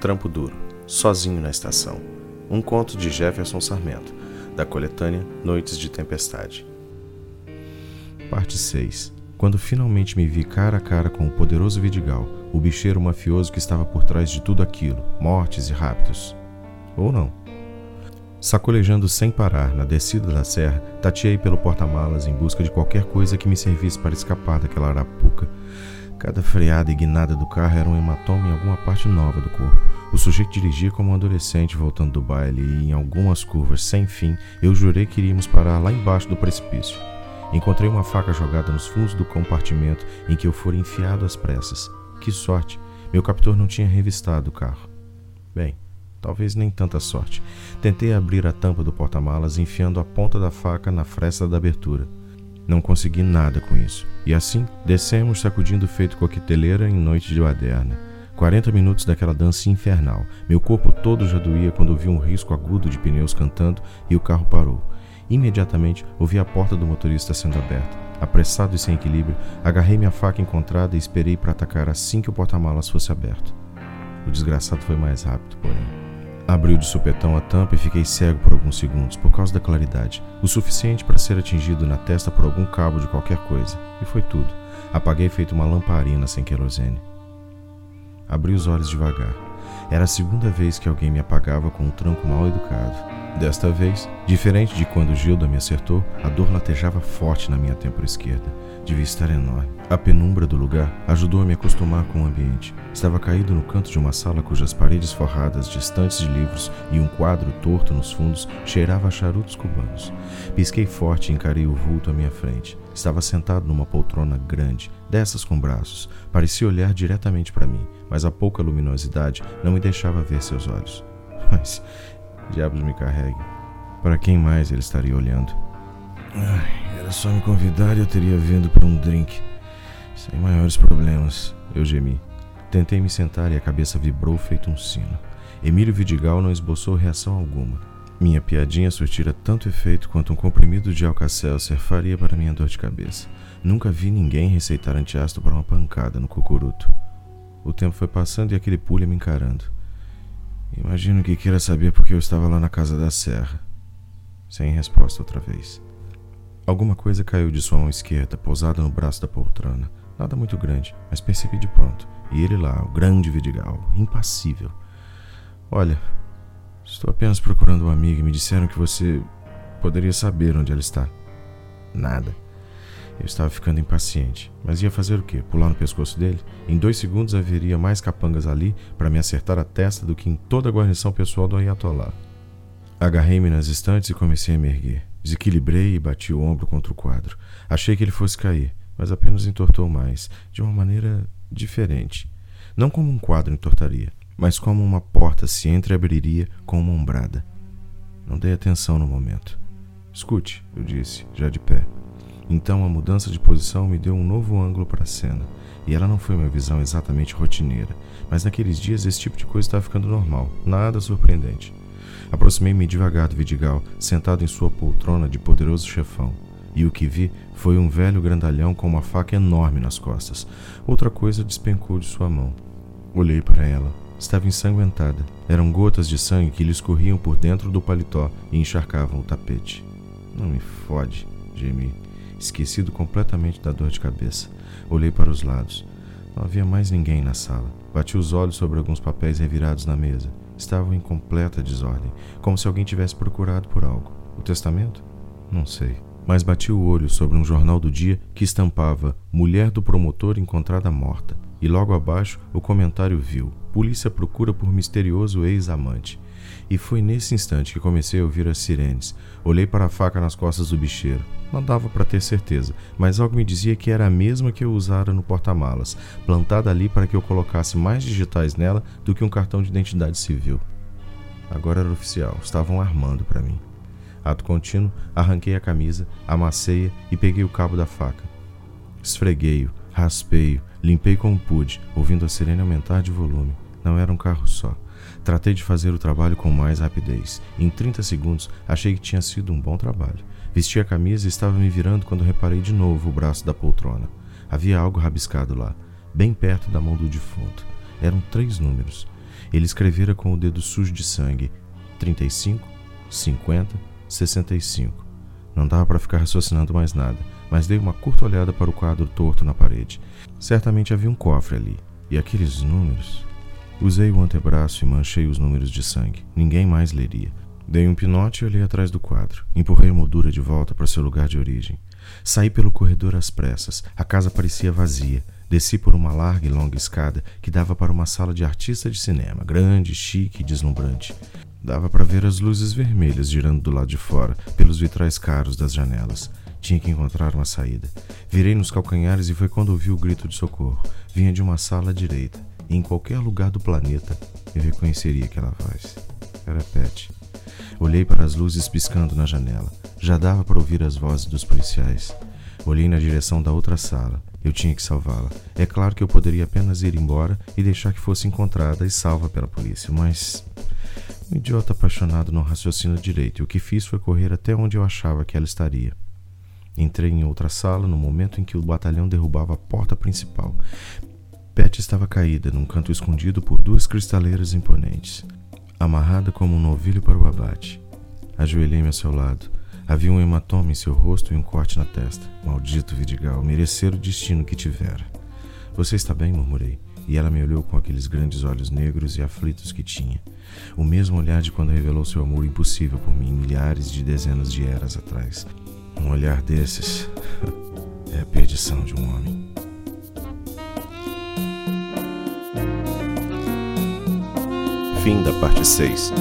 Trampo Duro, Sozinho na Estação. Um conto de Jefferson Sarmento, da coletânea Noites de Tempestade. Parte 6. Quando finalmente me vi cara a cara com o poderoso Vidigal, o bicheiro mafioso que estava por trás de tudo aquilo, mortes e raptos. Ou não. Sacolejando sem parar na descida da serra, tateei pelo porta-malas em busca de qualquer coisa que me servisse para escapar daquela arapuca. Cada freada e guinada do carro era um hematoma em alguma parte nova do corpo. O sujeito dirigia como um adolescente voltando do baile e, em algumas curvas sem fim, eu jurei que iríamos parar lá embaixo do precipício. Encontrei uma faca jogada nos fundos do compartimento em que eu fora enfiado às pressas. Que sorte! Meu captor não tinha revistado o carro. Bem, talvez nem tanta sorte. Tentei abrir a tampa do porta-malas enfiando a ponta da faca na fresta da abertura. Não consegui nada com isso. E assim, descemos sacudindo feito coqueteleira em noite de baderna. 40 minutos daquela dança infernal. Meu corpo todo já doía quando ouvi um risco agudo de pneus cantando e o carro parou. Imediatamente ouvi a porta do motorista sendo aberta. Apressado e sem equilíbrio, agarrei minha faca encontrada e esperei para atacar assim que o porta-malas fosse aberto. O desgraçado foi mais rápido, porém. Abriu de supetão a tampa e fiquei cego por alguns segundos por causa da claridade, o suficiente para ser atingido na testa por algum cabo de qualquer coisa. E foi tudo. Apaguei feito uma lamparina sem querosene. Abri os olhos devagar. Era a segunda vez que alguém me apagava com um tranco mal educado. Desta vez, diferente de quando Gilda me acertou, a dor latejava forte na minha têmpora esquerda. Devia estar enorme. A penumbra do lugar ajudou a me acostumar com o ambiente. Estava caído no canto de uma sala cujas paredes forradas de estantes de livros e um quadro torto nos fundos cheirava a charutos cubanos. Pisquei forte e encarei o vulto à minha frente. Estava sentado numa poltrona grande, dessas com braços. Parecia olhar diretamente para mim, mas a pouca luminosidade não me deixava ver seus olhos. Mas, diabos me carregue. Para quem mais ele estaria olhando? Ai, era só me convidar e eu teria vindo para um drink. Sem maiores problemas, eu gemi. Tentei me sentar e a cabeça vibrou feito um sino. Emílio Vidigal não esboçou reação alguma. Minha piadinha surtira tanto efeito quanto um comprimido de Alka-Seltzer faria para minha dor de cabeça. Nunca vi ninguém receitar antiácido para uma pancada no cucuruto. O tempo foi passando e aquele pulha me encarando. Imagino que queira saber porque eu estava lá na casa da serra. Sem resposta outra vez. Alguma coisa caiu de sua mão esquerda, pousada no braço da poltrona. Nada muito grande, mas percebi de pronto. E ele lá, o grande Vidigal, impassível. Olha, estou apenas procurando uma amiga e me disseram que você poderia saber onde ela está. Nada. Eu estava ficando impaciente, mas ia fazer o quê? Pular no pescoço dele? Em dois segundos haveria mais capangas ali para me acertar a testa do que em toda a guarnição pessoal do Ayatollah. Agarrei-me nas estantes e comecei a me erguer. Desequilibrei e bati o ombro contra o quadro. Achei que ele fosse cair, mas apenas entortou mais, de uma maneira diferente. Não como um quadro entortaria, mas como uma porta se entreabriria com uma ombrada. Não dei atenção no momento. Escute, eu disse, já de pé. Então a mudança de posição me deu um novo ângulo para a cena, e ela não foi uma visão exatamente rotineira, mas naqueles dias esse tipo de coisa estava ficando normal, nada surpreendente. Aproximei-me devagar do Vidigal, sentado em sua poltrona de poderoso chefão, e o que vi foi um velho grandalhão com uma faca enorme nas costas. Outra coisa despencou de sua mão. Olhei para ela. Estava ensanguentada. Eram gotas de sangue que lhe escorriam por dentro do paletó e encharcavam o tapete. Não me fode, gemi, esquecido completamente da dor de cabeça. Olhei para os lados. Não havia mais ninguém na sala. Bati os olhos sobre alguns papéis revirados na mesa estavam em completa desordem, como se alguém tivesse procurado por algo. O testamento? Não sei. Mas bati o olho sobre um jornal do dia que estampava Mulher do promotor encontrada morta. E logo abaixo o comentário viu: Polícia procura por misterioso ex-amante. E foi nesse instante que comecei a ouvir as sirenes. Olhei para a faca nas costas do bicheiro. Não dava para ter certeza, mas algo me dizia que era a mesma que eu usara no porta-malas, plantada ali para que eu colocasse mais digitais nela do que um cartão de identidade civil. Agora era oficial, estavam armando para mim. Ato contínuo, arranquei a camisa, amassei-a e peguei o cabo da faca. Esfreguei-o, raspei-o, limpei como pude, ouvindo a sirene aumentar de volume. Não era um carro só. Tratei de fazer o trabalho com mais rapidez. Em 30 segundos, achei que tinha sido um bom trabalho. Vesti a camisa e estava me virando quando reparei de novo o braço da poltrona. Havia algo rabiscado lá, bem perto da mão do defunto. Eram três números. Ele escrevera com o dedo sujo de sangue 35, 50, 65. Não dava para ficar raciocinando mais nada, mas dei uma curta olhada para o quadro torto na parede. Certamente havia um cofre ali. E aqueles números? Usei o antebraço e manchei os números de sangue. Ninguém mais leria. Dei um pinote e olhei atrás do quadro. Empurrei a moldura de volta para seu lugar de origem. Saí pelo corredor às pressas. A casa parecia vazia. Desci por uma larga e longa escada que dava para uma sala de artista de cinema, grande, chique e deslumbrante. Dava para ver as luzes vermelhas girando do lado de fora, pelos vitrais caros das janelas. Tinha que encontrar uma saída. Virei nos calcanhares e foi quando ouvi o grito de socorro. Vinha de uma sala à direita, e em qualquer lugar do planeta eu reconheceria aquela voz. Era Pet. Olhei para as luzes piscando na janela. Já dava para ouvir as vozes dos policiais. Olhei na direção da outra sala. Eu tinha que salvá-la. É claro que eu poderia apenas ir embora e deixar que fosse encontrada e salva pela polícia, mas. Um idiota apaixonado não raciocina direito, e o que fiz foi correr até onde eu achava que ela estaria. Entrei em outra sala no momento em que o batalhão derrubava a porta principal. Pet estava caída num canto escondido por duas cristaleiras imponentes, amarrada como um novilho para o abate. Ajoelhei-me a seu lado. Havia um hematoma em seu rosto e um corte na testa. Maldito Vidigal, merecer o destino que tivera. Você está bem? murmurei. E ela me olhou com aqueles grandes olhos negros e aflitos que tinha. O mesmo olhar de quando revelou seu amor impossível por mim milhares de dezenas de eras atrás. Um olhar desses é a perdição de um homem. Fim da parte 6.